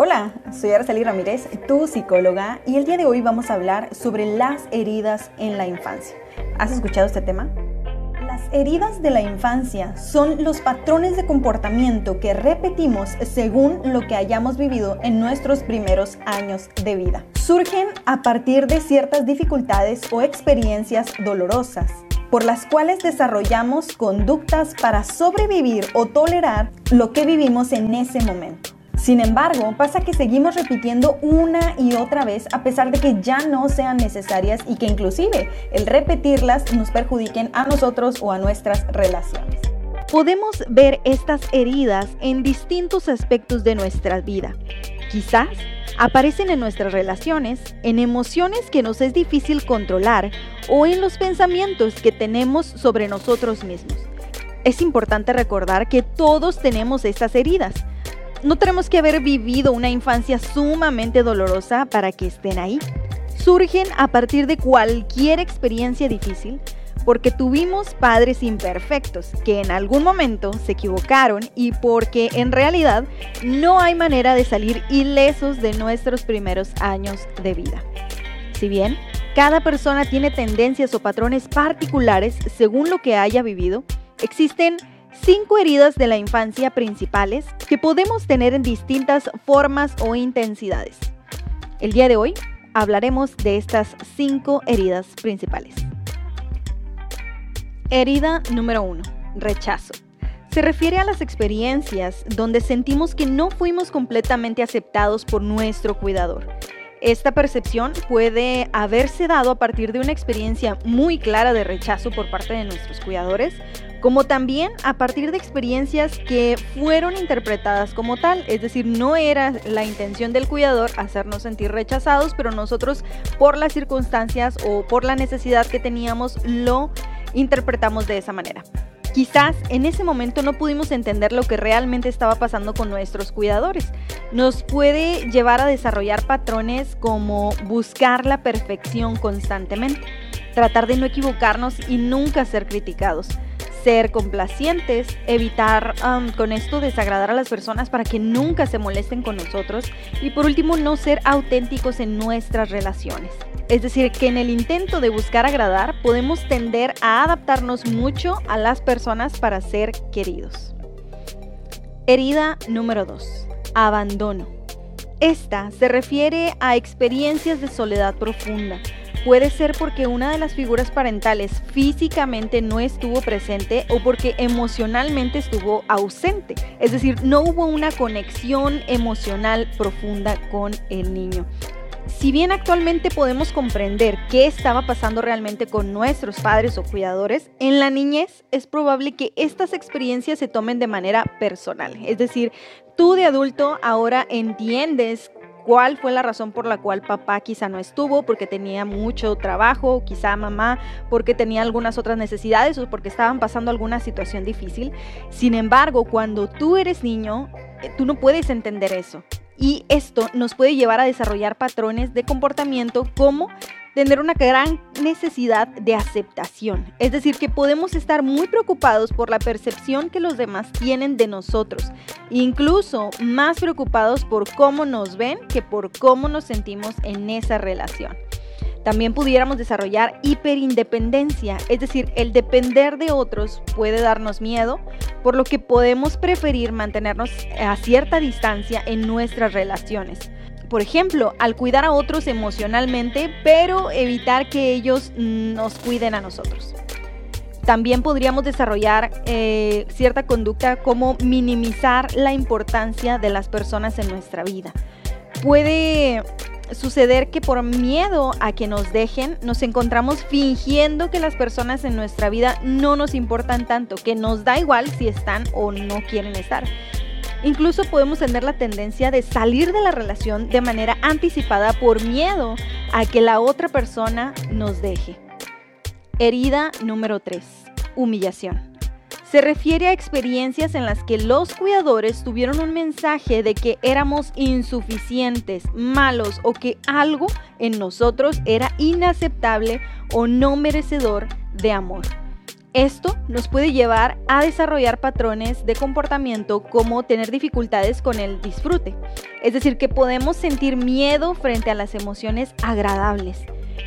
Hola, soy Araceli Ramírez, tu psicóloga, y el día de hoy vamos a hablar sobre las heridas en la infancia. ¿Has escuchado este tema? Las heridas de la infancia son los patrones de comportamiento que repetimos según lo que hayamos vivido en nuestros primeros años de vida. Surgen a partir de ciertas dificultades o experiencias dolorosas por las cuales desarrollamos conductas para sobrevivir o tolerar lo que vivimos en ese momento. Sin embargo, pasa que seguimos repitiendo una y otra vez a pesar de que ya no sean necesarias y que inclusive el repetirlas nos perjudiquen a nosotros o a nuestras relaciones. Podemos ver estas heridas en distintos aspectos de nuestra vida. Quizás aparecen en nuestras relaciones, en emociones que nos es difícil controlar o en los pensamientos que tenemos sobre nosotros mismos. Es importante recordar que todos tenemos estas heridas no tenemos que haber vivido una infancia sumamente dolorosa para que estén ahí. Surgen a partir de cualquier experiencia difícil porque tuvimos padres imperfectos que en algún momento se equivocaron y porque en realidad no hay manera de salir ilesos de nuestros primeros años de vida. Si bien cada persona tiene tendencias o patrones particulares según lo que haya vivido, existen cinco heridas de la infancia principales que podemos tener en distintas formas o intensidades. El día de hoy hablaremos de estas cinco heridas principales. Herida número uno, rechazo. Se refiere a las experiencias donde sentimos que no fuimos completamente aceptados por nuestro cuidador. Esta percepción puede haberse dado a partir de una experiencia muy clara de rechazo por parte de nuestros cuidadores como también a partir de experiencias que fueron interpretadas como tal, es decir, no era la intención del cuidador hacernos sentir rechazados, pero nosotros por las circunstancias o por la necesidad que teníamos lo interpretamos de esa manera. Quizás en ese momento no pudimos entender lo que realmente estaba pasando con nuestros cuidadores. Nos puede llevar a desarrollar patrones como buscar la perfección constantemente, tratar de no equivocarnos y nunca ser criticados ser complacientes, evitar con esto desagradar a las personas para que nunca se molesten con nosotros y por último no ser auténticos en nuestras relaciones. Es decir, que en el intento de buscar agradar podemos tender a adaptarnos mucho a las personas para ser queridos. Herida número 2. Abandono. Esta se refiere a experiencias de soledad profunda Puede ser porque una de las figuras parentales físicamente no estuvo presente o porque emocionalmente estuvo ausente. Es decir, no hubo una conexión emocional profunda con el niño. Si bien actualmente podemos comprender qué estaba pasando realmente con nuestros padres o cuidadores, en la niñez es probable que estas experiencias se tomen de manera personal. Es decir, tú de adulto ahora entiendes cuál fue la razón por la cual papá quizá no estuvo, porque tenía mucho trabajo, quizá mamá porque tenía algunas otras necesidades o porque estaban pasando alguna situación difícil. Sin embargo, cuando tú eres niño, eh, tú no puedes entender eso. Y esto nos puede llevar a desarrollar patrones de comportamiento como tener una gran necesidad de aceptación. Es decir, que podemos estar muy preocupados por la percepción que los demás tienen de nosotros, incluso más preocupados por cómo nos ven que por cómo nos sentimos en esa relación. También pudiéramos desarrollar hiperindependencia, es decir, el depender de otros puede darnos miedo, por lo que podemos preferir mantenernos a cierta distancia en nuestras relaciones por ejemplo, al cuidar a otros emocionalmente, pero evitar que ellos nos cuiden a nosotros. También podríamos desarrollar eh, cierta conducta como minimizar la importancia de las personas en nuestra vida. Puede suceder que por miedo a que nos dejen, nos encontramos fingiendo que las personas en nuestra vida no nos importan tanto, que nos da igual si están o no quieren estar. Incluso podemos tener la tendencia de salir de la relación de manera anticipada por miedo a que la otra persona nos deje. Herida número 3. Humillación. Se refiere a experiencias en las que los cuidadores tuvieron un mensaje de que éramos insuficientes, malos o que algo en nosotros era inaceptable o no merecedor de amor. Esto nos puede llevar a desarrollar patrones de comportamiento como tener dificultades con el disfrute. Es decir, que podemos sentir miedo frente a las emociones agradables.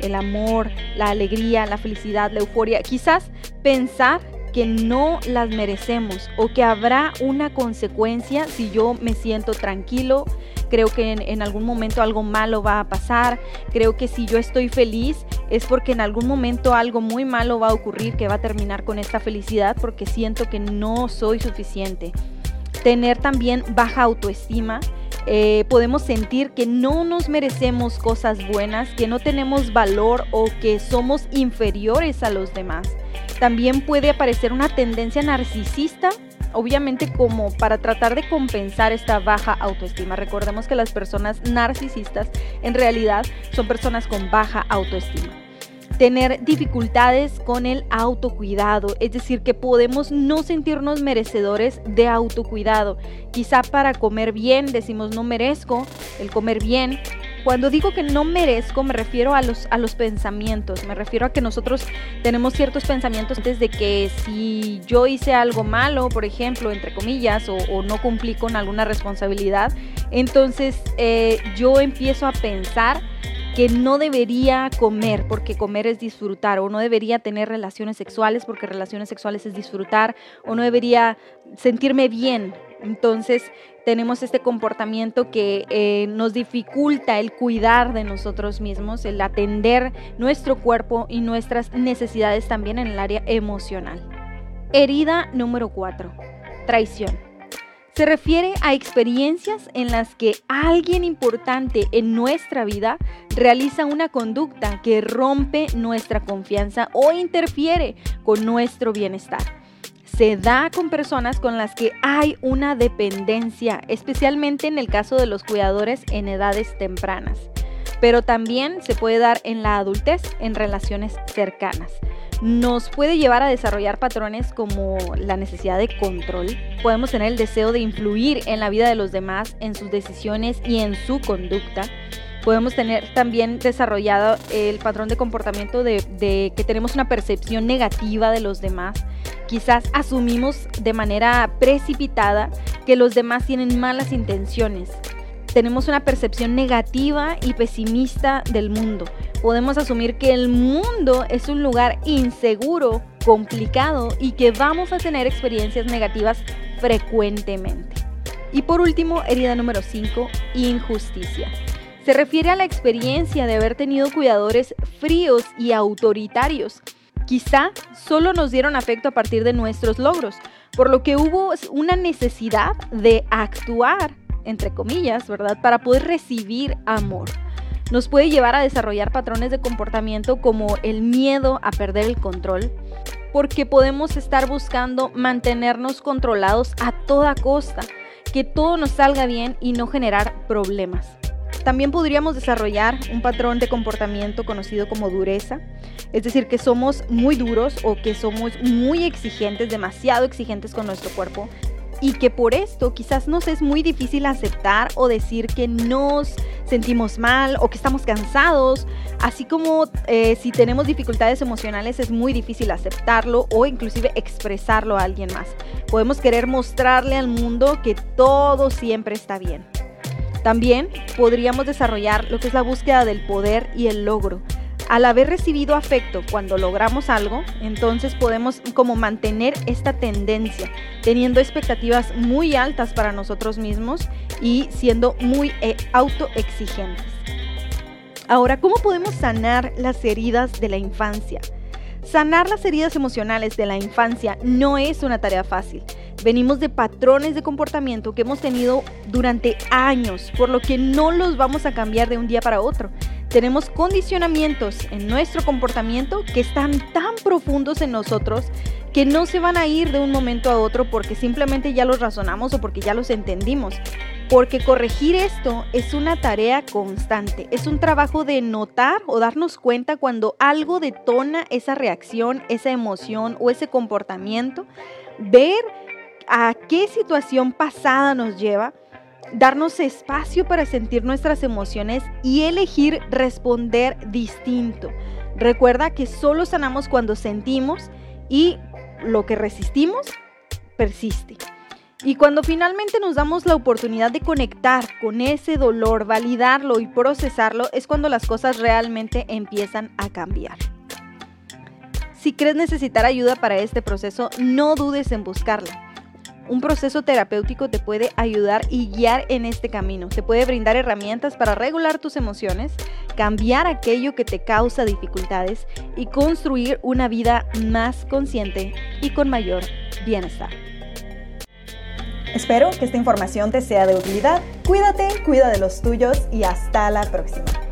El amor, la alegría, la felicidad, la euforia. Quizás pensar que no las merecemos o que habrá una consecuencia si yo me siento tranquilo, creo que en, algún momento algo malo va a pasar, creo que si yo estoy feliz es porque en algún momento algo muy malo va a ocurrir que va a terminar con esta felicidad porque siento que no soy suficiente. Tener también baja autoestima, eh, podemos sentir que no nos merecemos cosas buenas, que no tenemos valor o que somos inferiores a los demás. También puede aparecer una tendencia narcisista obviamente como para tratar de compensar esta baja autoestima. Recordemos que las personas narcisistas en realidad son personas con baja autoestima tener dificultades con el autocuidado, es decir, que podemos no sentirnos merecedores de autocuidado. Quizá para comer bien decimos no merezco el comer bien, cuando digo que no merezco, me refiero a los, a los pensamientos, me refiero a que nosotros tenemos ciertos pensamientos antes de que si yo hice algo malo, por ejemplo, entre comillas, o, no cumplí con alguna responsabilidad, entonces eh, yo empiezo a pensar que no debería comer porque comer es disfrutar, o no debería tener relaciones sexuales porque relaciones sexuales es disfrutar, o no debería sentirme bien. Entonces tenemos este comportamiento que eh, nos dificulta el cuidar de nosotros mismos, el atender nuestro cuerpo y nuestras necesidades también en el área emocional. Herida número 4. Traición. Se refiere a experiencias en las que alguien importante en nuestra vida realiza una conducta que rompe nuestra confianza o interfiere con nuestro bienestar se da con personas con las que hay una dependencia, especialmente en el caso de los cuidadores en edades tempranas. Pero también se puede dar en la adultez en relaciones cercanas. Nos puede llevar a desarrollar patrones como la necesidad de control. Podemos tener el deseo de influir en la vida de los demás, en sus decisiones y en su conducta podemos tener también desarrollado el patrón de comportamiento de, que tenemos una percepción negativa de los demás, Quizás asumimos de manera precipitada que los demás tienen malas intenciones. Tenemos una percepción negativa y pesimista del mundo. Podemos asumir que el mundo es un lugar inseguro, complicado y que vamos a tener experiencias negativas frecuentemente. Y por último, herida número 5, injusticia. Se refiere a la experiencia de haber tenido cuidadores fríos y autoritarios Quizá solo nos dieron afecto a partir de nuestros logros, por lo que hubo una necesidad de actuar, entre comillas, ¿verdad?, para poder recibir amor. Nos puede llevar a desarrollar patrones de comportamiento como el miedo a perder el control, porque podemos estar buscando mantenernos controlados a toda costa, que todo nos salga bien y no generar problemas. También podríamos desarrollar un patrón de comportamiento conocido como dureza, es decir, que somos muy duros o que somos muy exigentes, demasiado exigentes con nuestro cuerpo y que por esto quizás nos es muy difícil aceptar o decir que nos sentimos mal o que estamos cansados, así como eh, si tenemos dificultades emocionales es muy difícil aceptarlo o inclusive expresarlo a alguien más. Podemos querer mostrarle al mundo que todo siempre está bien. También podríamos desarrollar lo que es la búsqueda del poder y el logro. Al haber recibido afecto cuando logramos algo, entonces podemos como mantener esta tendencia, teniendo expectativas muy altas para nosotros mismos y siendo muy eh, autoexigentes. Ahora, ¿cómo podemos sanar las heridas de la infancia? Sanar las heridas emocionales de la infancia no es una tarea fácil. Venimos de patrones de comportamiento que hemos tenido durante años, por lo que no los vamos a cambiar de un día para otro. Tenemos condicionamientos en nuestro comportamiento que están tan profundos en nosotros que no se van a ir de un momento a otro porque simplemente ya los razonamos o porque ya los entendimos. Porque corregir esto es una tarea constante, es un trabajo de notar o darnos cuenta cuando algo detona esa reacción, esa emoción o ese comportamiento, ver a qué situación pasada nos lleva, darnos espacio para sentir nuestras emociones y elegir responder distinto. Recuerda que solo sanamos cuando sentimos y lo que resistimos persiste. Y cuando finalmente nos damos la oportunidad de conectar con ese dolor, validarlo y procesarlo, es cuando las cosas realmente empiezan a cambiar. Si crees necesitar ayuda para este proceso, no dudes en buscarla. Un proceso terapéutico te puede ayudar y guiar en este camino. Te puede brindar herramientas para regular tus emociones, cambiar aquello que te causa dificultades y construir una vida más consciente y con mayor bienestar. Espero que esta información te sea de utilidad. Cuídate, cuida de los tuyos y hasta la próxima.